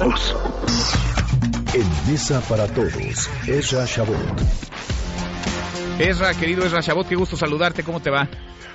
todos. En Mesa para Todos, Ezra Shabot. Ezra, querido Ezra Shabot, qué gusto saludarte, ¿cómo te va?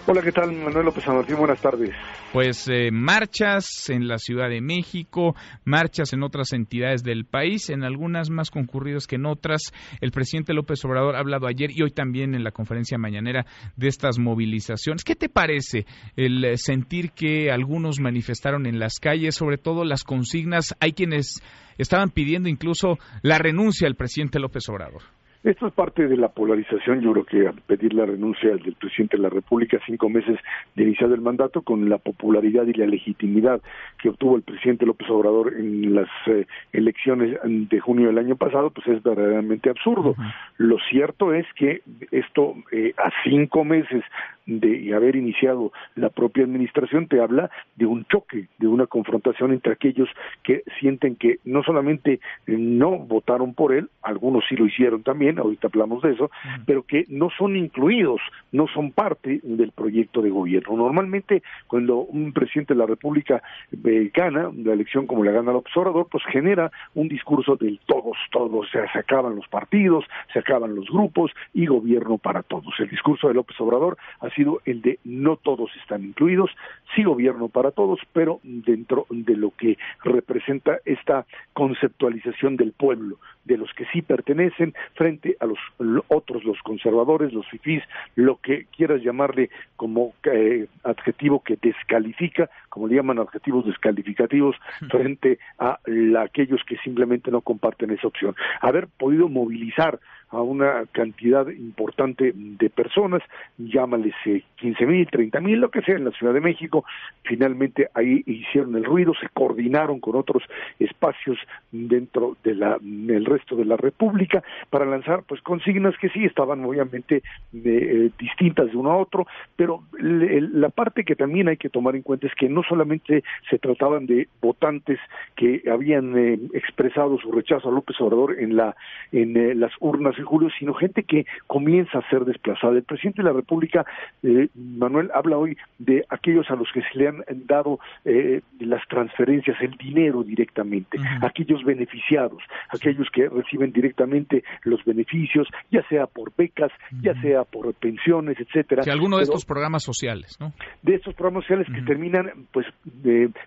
Hola, ¿qué tal? Manuel López San Martín, buenas tardes. Pues eh, marchas en la Ciudad de México, marchas en otras entidades del país, en algunas más concurridas que en otras. El presidente López Obrador ha hablado ayer y hoy también en la conferencia mañanera de estas movilizaciones. ¿Qué te parece el eh, sentir que algunos manifestaron en las calles, sobre todo las consignas? Hay quienes estaban pidiendo incluso la renuncia del presidente López Obrador. Esto es parte de la polarización, yo creo que al pedir la renuncia del presidente de la República cinco meses de iniciado el mandato, con la popularidad y la legitimidad que obtuvo el presidente López Obrador en las eh, elecciones de junio del año pasado, pues es verdaderamente absurdo. Lo cierto es que esto eh, a cinco meses de haber iniciado la propia administración te habla de un choque, de una confrontación entre aquellos que sienten que no solamente no votaron por él, algunos sí lo hicieron también, ahorita hablamos de eso, pero que no son incluidos, no son parte del proyecto de gobierno. Normalmente cuando un presidente de la República eh, gana la elección como la gana el observador, pues genera un discurso del todos, todos, o sea, se acaban los partidos, se acaban los grupos y gobierno para todos. El discurso de López Obrador ha sido el de no todos están incluidos, sí gobierno para todos, pero dentro de lo que representa esta conceptualización del pueblo, de los que sí pertenecen frente a los otros, los conservadores, los fifís, lo que quieras llamarle como eh, adjetivo que descalifica, como le llaman adjetivos descalificativos, frente a aquellos que simplemente no comparten esa opción. Haber podido movilizar a una cantidad importante de personas, llámales eh, quince mil, treinta mil, lo que sea en la Ciudad de México, finalmente ahí hicieron el ruido, se coordinaron con otros espacios dentro de del resto de la República para lanzar pues consignas que sí estaban obviamente eh, distintas de uno a otro, pero la parte que también hay que tomar en cuenta es que no solamente se trataban de votantes que habían eh, expresado su rechazo a López Obrador en la en las urnas julio, sino gente que comienza a ser desplazada. El presidente de la República, eh, Manuel, habla hoy de aquellos a los que se le han dado eh, las transferencias, el dinero directamente, aquellos beneficiados, aquellos que reciben directamente los beneficios, ya sea por becas, ya sea por pensiones, etcétera. Que alguno de estos programas sociales, ¿no? De estos programas sociales que terminan, pues,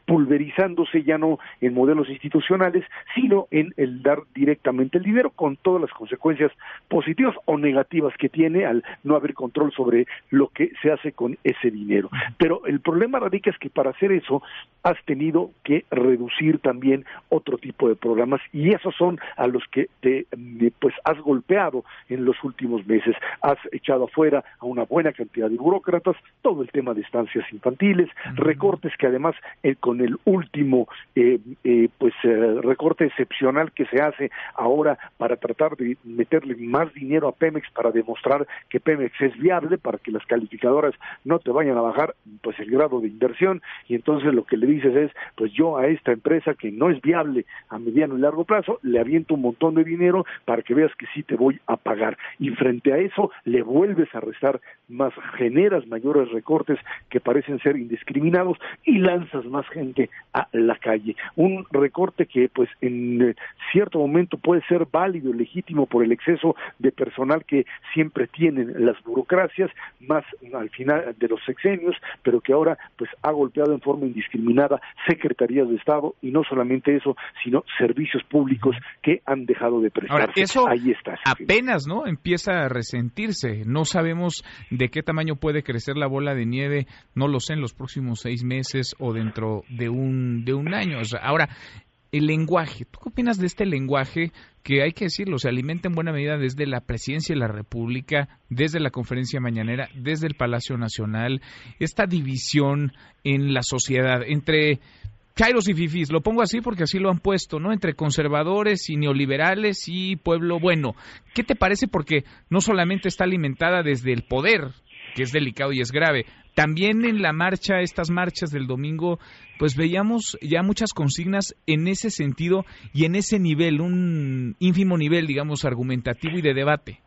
pulverizándose ya no en modelos institucionales, sino en el dar directamente el dinero con todas las consecuencias positivas o negativas que tiene al no haber control sobre lo que se hace con ese dinero. Pero el problema radica es que para hacer eso has tenido que reducir también otro tipo de programas y esos son a los que te eh, pues has golpeado en los últimos meses. Has echado afuera a una buena cantidad de burócratas, todo el tema de estancias infantiles, recortes que además eh, con el último eh, pues recorte excepcional que se hace ahora para tratar de más dinero a Pemex para demostrar que Pemex es viable, para que las calificadoras no te vayan a bajar pues el grado de inversión. Y entonces lo que le dices es pues yo a esta empresa que no es viable a mediano y largo plazo le aviento un montón de dinero para que veas que sí te voy a pagar. Y frente a eso le vuelves a restar más generas mayores recortes que parecen ser indiscriminados y lanzas más gente a la calle. Un recorte que pues en cierto momento puede ser válido legítimo por el exceso de personal que siempre tienen las burocracias, más al final de los sexenios, pero que ahora pues ha golpeado en forma indiscriminada secretarías de Estado y no solamente eso, sino servicios públicos que han dejado de prestarse. eso Ahí está. Apenas, ¿no? Empieza a resentirse. No sabemos de qué tamaño puede crecer la bola de nieve, no lo sé, en los próximos seis meses o dentro de un, de un año. ahora, el lenguaje. ¿Tú qué opinas de este lenguaje que hay que decirlo, se alimenta en buena medida desde la presidencia de la República, desde la conferencia mañanera, desde el Palacio Nacional, esta división en la sociedad entre Chairos y Fifis, lo pongo así porque así lo han puesto, ¿no? Entre conservadores y neoliberales y pueblo bueno. ¿Qué te parece? Porque no solamente está alimentada desde el poder, que es delicado y es grave, también en la marcha, estas marchas del domingo, pues veíamos ya muchas consignas en ese sentido y en ese nivel, un ínfimo nivel, digamos, argumentativo y de debate.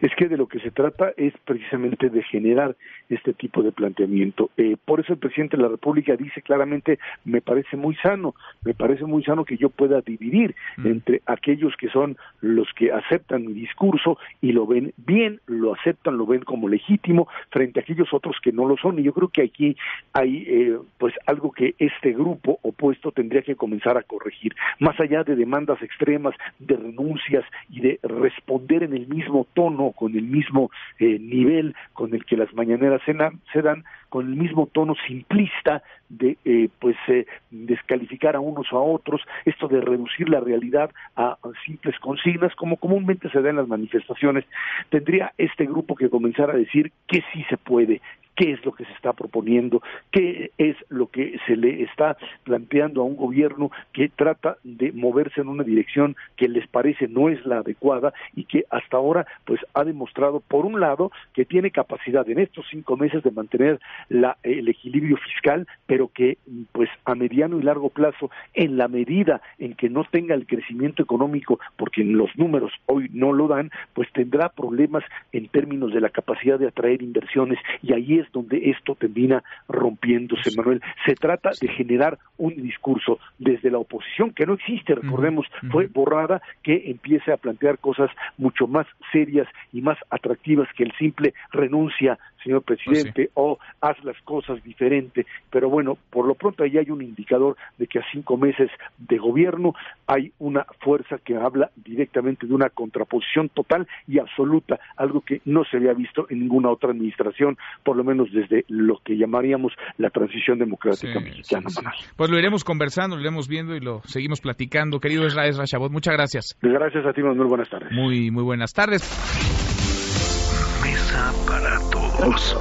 Es que de lo que se trata es precisamente de generar este tipo de planteamiento. Eh, por eso el presidente de la República dice claramente, me parece muy sano, me parece muy sano que yo pueda dividir mm. entre aquellos que son los que aceptan mi discurso y lo ven bien, lo aceptan, lo ven como legítimo, frente a aquellos otros que no lo son. Y yo creo que aquí hay eh, pues algo que este grupo opuesto tendría que comenzar a corregir, más allá de demandas extremas, de renuncias y de responder en el mismo tono, con el mismo eh, nivel con el que las mañaneras se, se dan, con el mismo tono simplista de eh, pues eh, descalificar a unos o a otros, esto de reducir la realidad a, simples consignas, como comúnmente se da en las manifestaciones, tendría este grupo que comenzar a decir que sí se puede, qué es lo que se está proponiendo, qué es lo que se le está planteando a un gobierno que trata de moverse en una dirección que les parece no es la adecuada y que hasta ahora pues ha demostrado por un lado que tiene capacidad en estos cinco meses de mantener la, el equilibrio fiscal, pero que pues a mediano y largo plazo, en la medida en que no tenga el crecimiento económico, porque los números hoy no lo dan, pues tendrá problemas en términos de la capacidad de atraer inversiones y ahí es donde esto termina rompiéndose, Manuel. Se trata de generar un discurso desde la oposición que no existe, recordemos, fue borrada, que empiece a plantear cosas mucho más serias y más atractivas que el simple renuncia, señor pues presidente, o haz las cosas diferente. Pero bueno, por lo pronto ahí hay un indicador de que a cinco meses de gobierno hay una fuerza que habla directamente de una contraposición total y absoluta, algo que no se había visto en ninguna otra administración, por lo menos desde lo que llamaríamos la transición democrática mexicana. pues lo iremos conversando, lo iremos viendo y lo seguimos platicando. Querido Israel Rashabot, muchas gracias. Gracias a ti, Manuel. Buenas tardes. Muy, muy buenas tardes. Para todos.